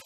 you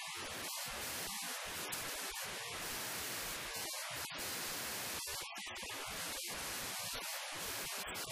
Thank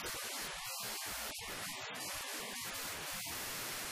Thank you.